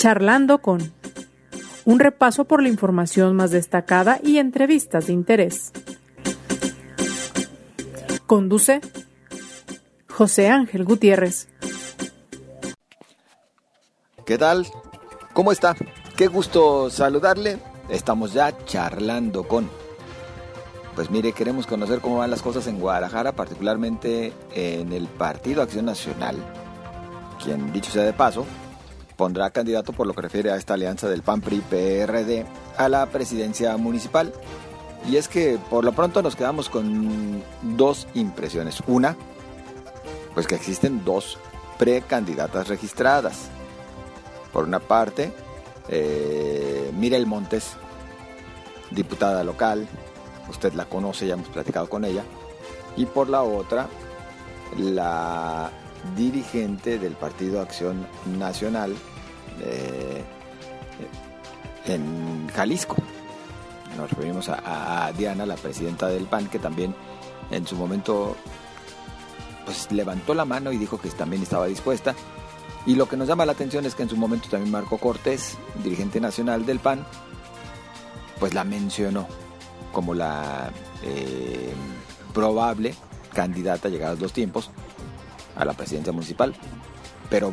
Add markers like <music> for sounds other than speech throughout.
Charlando con un repaso por la información más destacada y entrevistas de interés. Conduce José Ángel Gutiérrez. ¿Qué tal? ¿Cómo está? Qué gusto saludarle. Estamos ya charlando con. Pues mire, queremos conocer cómo van las cosas en Guadalajara, particularmente en el Partido Acción Nacional, quien, dicho sea de paso, pondrá candidato por lo que refiere a esta alianza del PAN-PRI-PRD a la presidencia municipal. Y es que por lo pronto nos quedamos con dos impresiones. Una, pues que existen dos precandidatas registradas. Por una parte, eh, Mirel Montes, diputada local, usted la conoce, ya hemos platicado con ella. Y por la otra, la dirigente del Partido Acción Nacional eh, en Jalisco. Nos referimos a, Diana, la presidenta del PAN, que también en su momento pues levantó la mano y dijo que también estaba dispuesta. Y lo que nos llama la atención es que en su momento también Marco Cortés, dirigente nacional del PAN, pues la mencionó como la eh, probable candidata llegados los tiempos a la presidencia municipal. Pero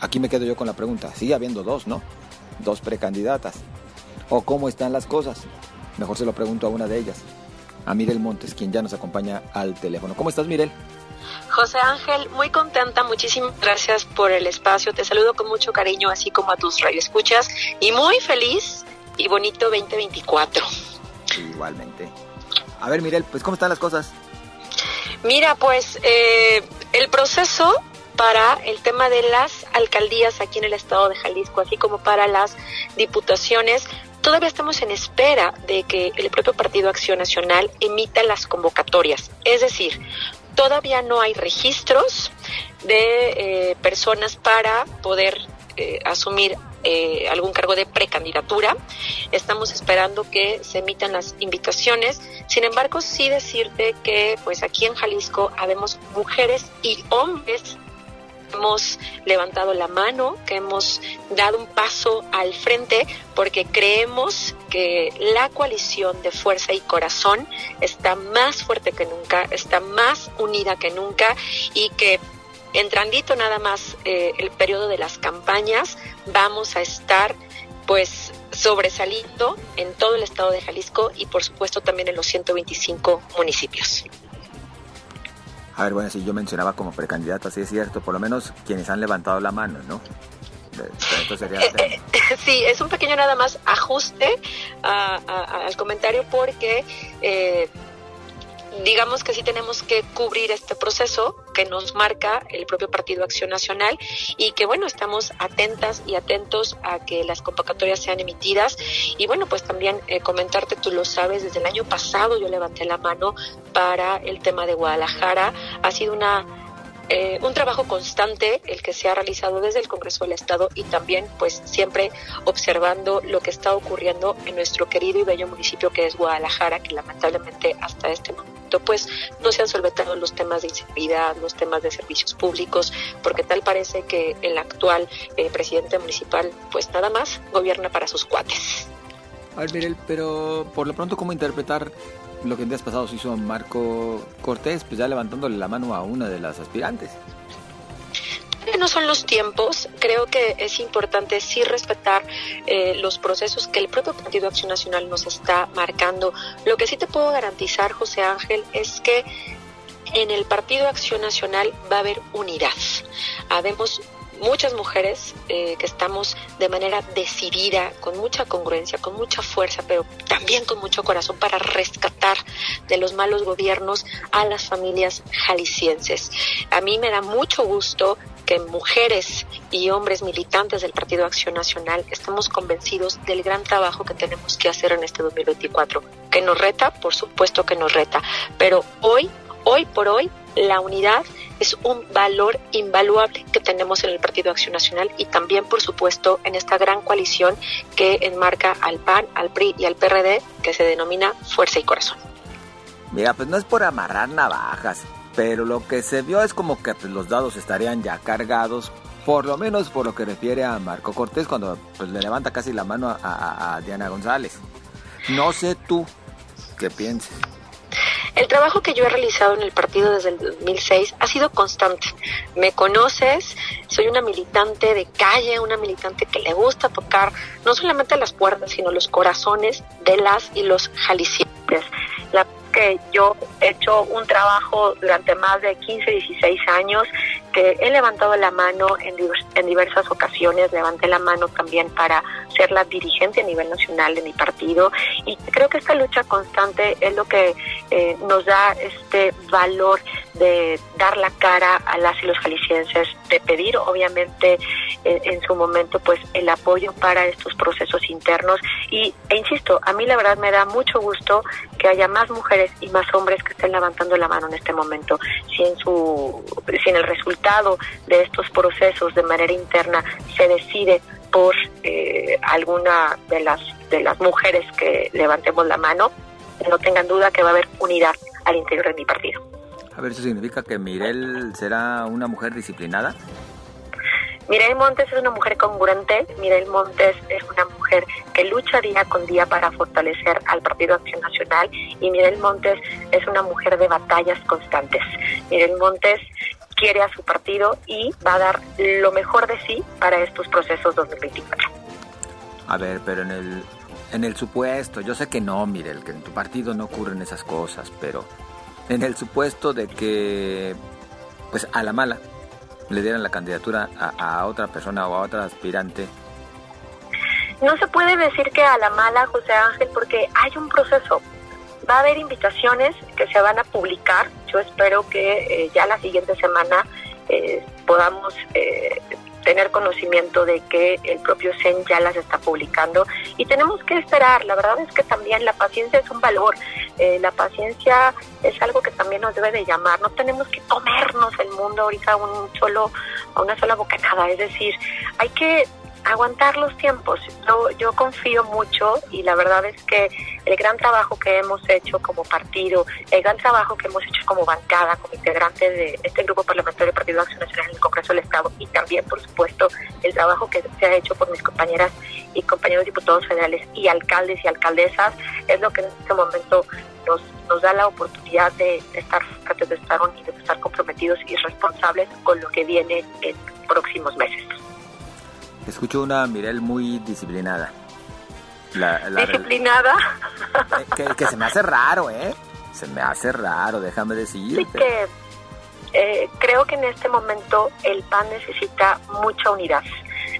aquí me quedo yo con la pregunta, sigue habiendo dos, ¿no? Dos precandidatas. ¿O cómo están las cosas? Mejor se lo pregunto a una de ellas, a Mirel Montes, quien ya nos acompaña al teléfono. ¿Cómo estás, Mirel? José Ángel, muy contenta, muchísimas gracias por el espacio. Te saludo con mucho cariño, así como a tus radioescuchas, y muy feliz y bonito 2024. Igualmente. A ver, Mirel, pues, ¿cómo están las cosas? Mira, pues, eh, el proceso para el tema de las alcaldías aquí en el estado de Jalisco, así como para las diputaciones, todavía estamos en espera de que el propio Partido Acción Nacional emita las convocatorias. Es decir, todavía no hay registros de eh, personas para poder eh, asumir eh, algún cargo de precandidatura. Estamos esperando que se emitan las invitaciones. Sin embargo, sí decirte que pues aquí en Jalisco habemos mujeres y hombres hemos levantado la mano, que hemos dado un paso al frente porque creemos que la coalición de fuerza y corazón está más fuerte que nunca, está más unida que nunca y que entrandito nada más eh, el periodo de las campañas vamos a estar pues sobresaliendo en todo el estado de Jalisco y por supuesto también en los 125 municipios. A ver, bueno, si yo mencionaba como precandidata, sí es cierto, por lo menos quienes han levantado la mano, ¿no? Eh, eh, sí, es un pequeño nada más ajuste al comentario porque eh, digamos que sí tenemos que cubrir este proceso que nos marca el propio Partido Acción Nacional y que bueno, estamos atentas y atentos a que las convocatorias sean emitidas. Y bueno, pues también eh, comentarte, tú lo sabes, desde el año pasado yo levanté la mano para el tema de Guadalajara, ha sido una eh, un trabajo constante el que se ha realizado desde el Congreso del Estado y también pues siempre observando lo que está ocurriendo en nuestro querido y bello municipio que es Guadalajara, que lamentablemente hasta este momento pues no se han solventado los temas de inseguridad, los temas de servicios públicos, porque tal parece que el actual eh, presidente municipal pues nada más gobierna para sus cuates. A ver, Mirel, pero por lo pronto, ¿cómo interpretar lo que en días pasados hizo Marco Cortés, pues ya levantándole la mano a una de las aspirantes. No son los tiempos, creo que es importante sí respetar eh, los procesos que el propio Partido Acción Nacional nos está marcando. Lo que sí te puedo garantizar, José Ángel, es que en el Partido Acción Nacional va a haber unidad. Habemos muchas mujeres eh, que estamos de manera decidida, con mucha congruencia, con mucha fuerza, pero también con mucho corazón para rescatar de los malos gobiernos a las familias jaliscienses. A mí me da mucho gusto que mujeres y hombres militantes del Partido Acción Nacional estamos convencidos del gran trabajo que tenemos que hacer en este 2024. Que nos reta, por supuesto que nos reta, pero hoy, hoy por hoy, la unidad es un valor invaluable tenemos en el Partido Acción Nacional y también, por supuesto, en esta gran coalición que enmarca al PAN, al PRI y al PRD, que se denomina Fuerza y Corazón. Mira, pues no es por amarrar navajas, pero lo que se vio es como que pues, los dados estarían ya cargados por lo menos por lo que refiere a Marco Cortés cuando pues, le levanta casi la mano a, Diana González. No sé tú qué piensas. El trabajo que yo he realizado en el partido desde el 2006 ha sido constante. Me conoces, soy una militante de calle, una militante que le gusta tocar no solamente las puertas, sino los corazones de las y los jaliscienses. La que yo he hecho un trabajo durante más de 15, 16 años, he levantado la mano en, diversas ocasiones, levanté la mano también para ser la dirigente a nivel nacional de mi partido y creo que esta lucha constante es lo que eh, nos da este valor de dar la cara a las y los jaliscienses, de pedir obviamente eh, en su momento pues el apoyo para estos procesos internos y e insisto, a mí la verdad me da mucho gusto que haya más mujeres y más hombres que estén levantando la mano en este momento. Si en su si en el resultado de estos procesos de manera interna se decide por eh, alguna de las de las mujeres que levantemos la mano, no tengan duda que va a haber unidad al interior de mi partido. A ver, ¿eso significa que Mirel será una mujer disciplinada? Mirel Montes es una mujer congruente, Mirel Montes es una mujer que lucha día con día para fortalecer al Partido Acción Nacional y Mirel Montes es una mujer de batallas constantes. Mirel Montes quiere a su partido y va a dar lo mejor de sí para estos procesos 2024. A ver, pero en el, en el supuesto, yo sé que no, Mirel, que en tu partido no ocurren esas cosas, pero en el supuesto de que, pues a la mala, le dieran la candidatura a, a otra persona o a otra aspirante. No se puede decir que a la mala, José Ángel, porque hay un proceso. Va a haber invitaciones que se van a publicar. Yo espero que eh, ya la siguiente semana eh, podamos eh, tener conocimiento de que el propio CEN ya las está publicando y tenemos que esperar. La verdad es que también la paciencia es un valor. la paciencia es algo que también nos debe de llamar. No tenemos que comernos el mundo ahorita un solo, a una sola bocanada. Es decir, hay que aguantar los tiempos. Yo, yo confío mucho y la verdad es que el gran trabajo que hemos hecho como partido, el gran trabajo que hemos hecho como bancada, como integrante de este grupo parlamentario del Partido de Acción Nacional en el Congreso del Estado y también, por supuesto, el trabajo que se ha hecho por mis compañeras y compañeros diputados federales y alcaldes y alcaldesas, es lo que en este momento nos, nos da la oportunidad de estar fuertes, de estar unidos, de estar comprometidos y responsables con lo que viene en próximos meses. Escucho una Mirel muy disciplinada. ¿Disciplinada? Eh, que, se me hace raro, ¿eh? Se me hace raro, déjame decirte. Sí que eh, creo que en este momento el PAN necesita mucha unidad.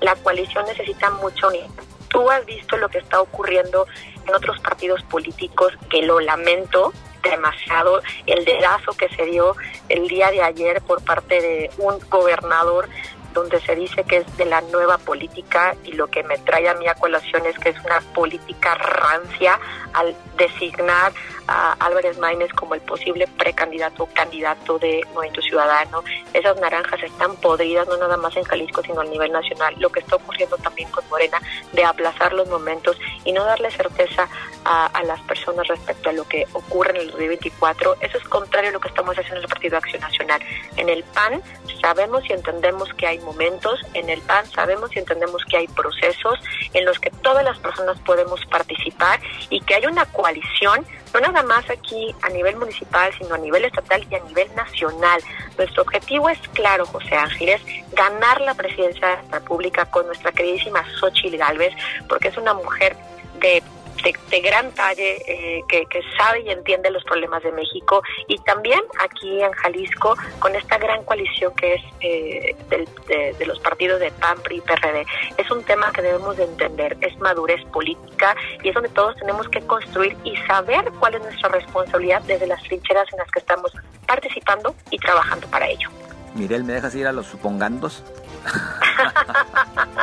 La coalición necesita mucha unidad. Tú has visto lo que está ocurriendo en otros partidos políticos, que lo lamento demasiado, el dedazo que se dio el día de ayer por parte de un gobernador donde se dice que es de la nueva política y lo que me trae a mí a colación es que es una política rancia al designar a Álvarez Maínez como el posible precandidato o candidato de Movimiento Ciudadano. Esas naranjas están podridas no nada más en Jalisco, sino a nivel nacional. Lo que está ocurriendo también con Morena de aplazar los momentos y no darle certeza a, las personas respecto a lo que ocurre en el 2024, eso es contrario a lo que estamos haciendo en el Partido Acción Nacional. En el PAN sabemos y entendemos que hay momentos, en el PAN sabemos y entendemos que hay procesos en los que todas las personas podemos participar y que hay una coalición no nada más aquí a nivel municipal, sino a nivel estatal y a nivel nacional. Nuestro objetivo es claro, José Ángeles, ganar la presidencia de la República con nuestra queridísima Xochitl Galvez, porque es una mujer de de, gran talle eh, que, sabe y entiende los problemas de México y también aquí en Jalisco con esta gran coalición que es eh, de, los partidos de PAN, PRI y PRD. Es un tema que debemos de entender, es madurez política y es donde todos tenemos que construir y saber cuál es nuestra responsabilidad desde las trincheras en las que estamos participando y trabajando para ello. Mirel, ¿me dejas ir a los supongandos? <laughs>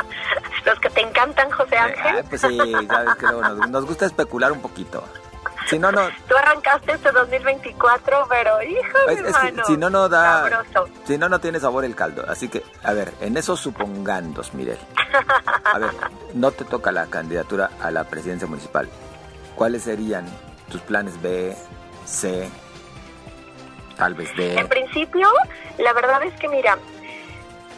Los que te encantan, José Ángel. pues sí, sabes que nos, gusta especular un poquito. Si no, no. Tú arrancaste este 2024, pero hijo pues, hermano. si no, no da. Si no, no tiene sabor el caldo. Así que, a ver, en esos supongandos, Mirel. A ver, no te toca la candidatura a la presidencia municipal. ¿Cuáles serían tus planes B, C, tal vez D? En principio, la verdad es que, mira,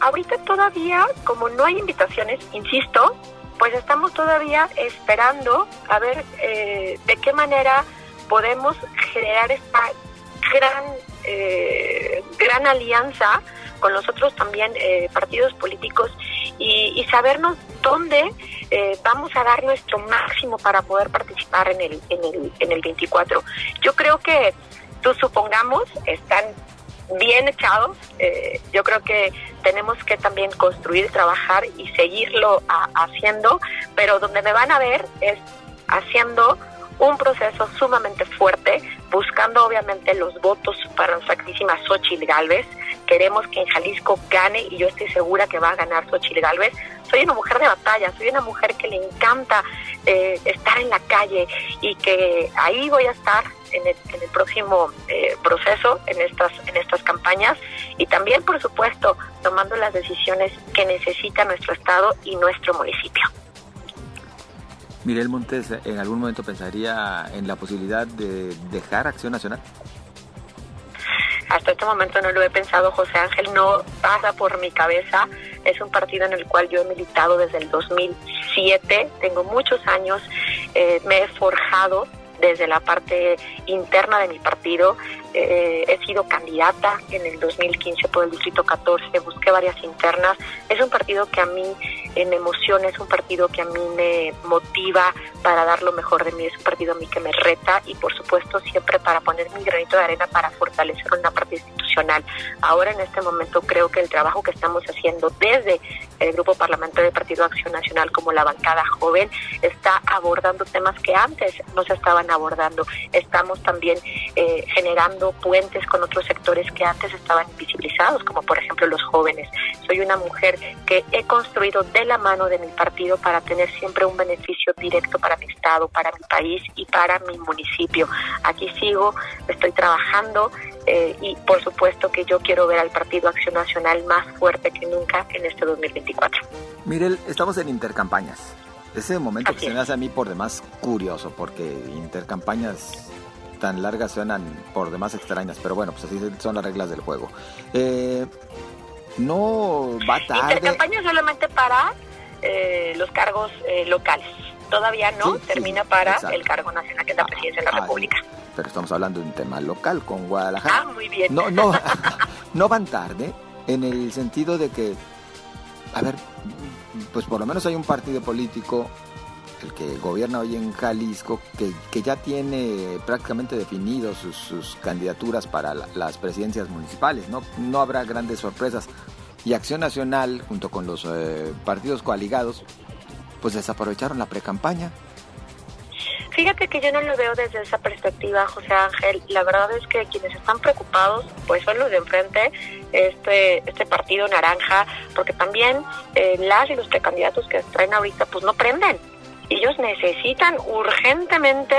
ahorita todavía, como no hay invitaciones, insisto, pues estamos todavía esperando a ver eh, de qué manera podemos generar esta gran, eh, gran alianza con los otros también eh, partidos políticos y, sabernos dónde vamos a dar nuestro máximo para poder participar en el, en el, en el 24. Yo creo que, tú supongamos, están bien echados. Eh, yo creo que tenemos que también construir, trabajar y seguirlo haciendo, pero donde me van a ver es haciendo un proceso sumamente fuerte, buscando obviamente los votos para nuestra Xochitl Galvez. Queremos que en Jalisco gane y yo estoy segura que va a ganar Xochitl Galvez. Soy una mujer de batalla, soy una mujer que le encanta eh, estar en la calle y que ahí voy a estar en el, en el próximo eh, proceso, en estas, en estas campañas y también, por supuesto, tomando las decisiones que necesita nuestro Estado y nuestro municipio. Mirel Montes, ¿en algún momento pensaría en la posibilidad de dejar Acción Nacional? Hasta este momento no lo he pensado, José Ángel, no pasa por mi cabeza. Es un partido en el cual yo he militado desde el 2007, tengo muchos años, eh, me he forjado desde la parte interna de mi partido. Eh, he sido candidata en el 2015 por el Distrito 14, busqué varias internas. Es un partido que a mí eh, me emociona, es un partido que a mí me motiva para dar lo mejor de mí, es un partido a mí que me reta y por supuesto siempre para poner mi granito de arena para fortalecer una parte institucional. Ahora en este momento creo que el trabajo que estamos haciendo desde el Grupo Parlamentario del Partido Acción Nacional como la bancada joven está abordando temas que antes no se estaban abordando. Estamos también eh, generando puentes con otros sectores que antes estaban invisibilizados, como por ejemplo los jóvenes. Soy una mujer que he construido de la mano de mi partido para tener siempre un beneficio directo para mi estado, para mi país y para mi municipio. Aquí sigo, estoy trabajando eh, y por supuesto que yo quiero ver al Partido Acción Nacional más fuerte que nunca en este 2024. Mirel, estamos en intercampañas. Ese momento que se me hace a mí por demás curioso, porque intercampañas tan largas suenan por demás extrañas, pero bueno, pues así son las reglas del juego. Eh, no va tarde. Intercampañas solamente para eh, los cargos eh, locales. Todavía no termina para el cargo nacional, que es la presidencia de la República. Pero estamos hablando de un tema local con Guadalajara. Ah, muy bien. No, no, <laughs> <laughs> no van tarde en el sentido de que, a ver, pues por lo menos hay un partido político, el que gobierna hoy en Jalisco, que, que ya tiene prácticamente definidos sus, candidaturas para las presidencias municipales, ¿no? No habrá grandes sorpresas. Y Acción Nacional, junto con los eh, partidos coaligados, pues desaprovecharon la precampaña. Fíjate que yo no lo veo desde esa perspectiva, José Ángel. La verdad es que quienes están preocupados, pues son los de enfrente, este, este partido naranja, porque también eh, las y los precandidatos que traen ahorita, pues no prenden. Ellos necesitan urgentemente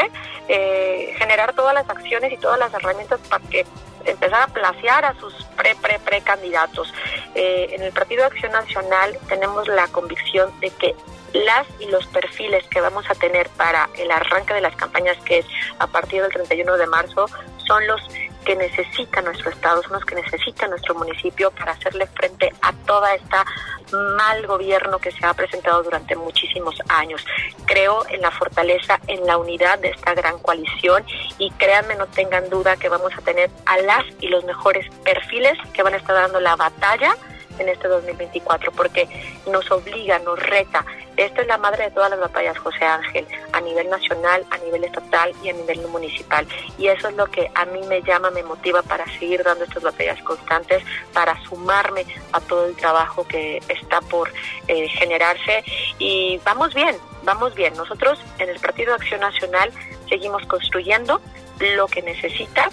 eh, generar todas las acciones y todas las herramientas para que empezar a placear a sus pre pre pre candidatos. Eh, en el Partido de Acción Nacional tenemos la convicción de que las y los perfiles que vamos a tener para el arranque de las campañas, que es a partir del 31 de marzo, son los que necesita nuestro Estado, son los que necesita nuestro municipio para hacerle frente a toda esta mal gobierno que se ha presentado durante muchísimos años. Creo en la fortaleza, en la unidad de esta gran coalición y créanme, no tengan duda que vamos a tener a las y los mejores perfiles que van a estar dando la batalla en este 2024 porque nos obliga, nos reta. Esta es la madre de todas las batallas, José Ángel, a nivel nacional, a nivel estatal y a nivel municipal. Y eso es lo que a mí me llama, me motiva para seguir dando estas batallas constantes, para sumarme a todo el trabajo que está por eh, generarse. Y vamos bien, vamos bien. Nosotros en el Partido de Acción Nacional seguimos construyendo lo que necesita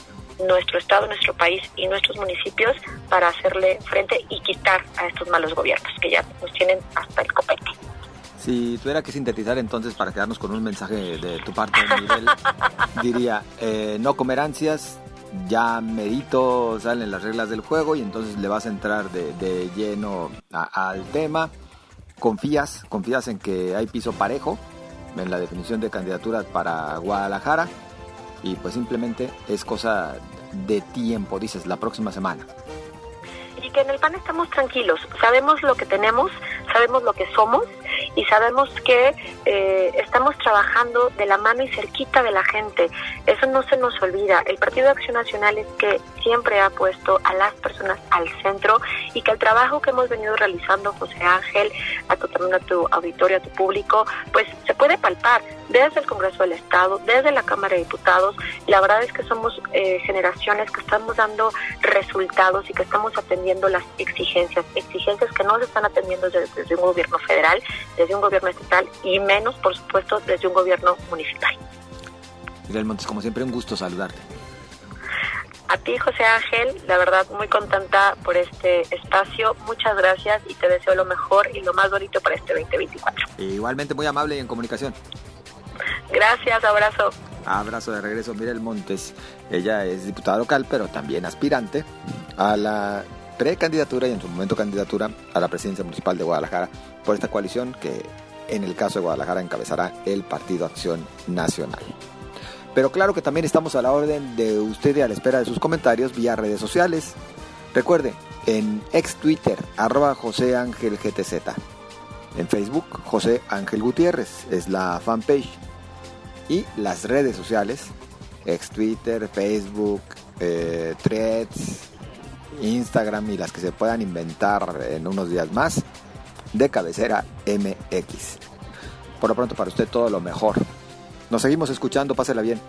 nuestro Estado, nuestro país y nuestros municipios para hacerle frente y quitar a estos malos gobiernos que ya nos tienen hasta el copete. Si tuviera que sintetizar entonces para quedarnos con un mensaje de tu parte, Miguel, <laughs> diría, eh, no comer ansias, ya medito, salen las reglas del juego y entonces le vas a entrar de, lleno al tema. Confías, confías en que hay piso parejo en la definición de candidaturas para Guadalajara y pues simplemente es cosa de tiempo, dices, la próxima semana. Y que en el PAN estamos tranquilos, sabemos lo que tenemos, sabemos lo que somos y sabemos que eh, estamos trabajando de la mano y cerquita de la gente. Eso no se nos olvida. El Partido de Acción Nacional es que siempre ha puesto a las personas al centro y que el trabajo que hemos venido realizando, José Ángel, a tu, también a tu auditorio, a tu público, pues se puede palpar desde el Congreso del Estado, desde la Cámara de Diputados. La verdad es que somos eh, generaciones que estamos dando resultados y que estamos atendiendo las exigencias, exigencias que no se están atendiendo desde, desde un gobierno federal, desde un gobierno estatal y menos, por supuesto, desde un gobierno municipal. Miguel Montes, como siempre, un gusto saludarte. A ti, José Ángel, la verdad muy contenta por este espacio. Muchas gracias y te deseo lo mejor y lo más bonito para este 2024. Igualmente muy amable y en comunicación. Gracias, abrazo. Abrazo de regreso, Mirel Montes. Ella es diputada local, pero también aspirante a la precandidatura y en su momento candidatura a la presidencia municipal de Guadalajara por esta coalición que en el caso de Guadalajara encabezará el Partido Acción Nacional. Pero claro que también estamos a la orden de usted y a la espera de sus comentarios vía redes sociales. Recuerde, en ex Twitter, arroba José Ángel GTZ. En Facebook, José Ángel Gutiérrez, es la fanpage. Y las redes sociales, ex Twitter, Facebook, eh, Threads, Instagram y las que se puedan inventar en unos días más, de cabecera MX. Por lo pronto para usted todo lo mejor. Nos seguimos escuchando, pásela bien.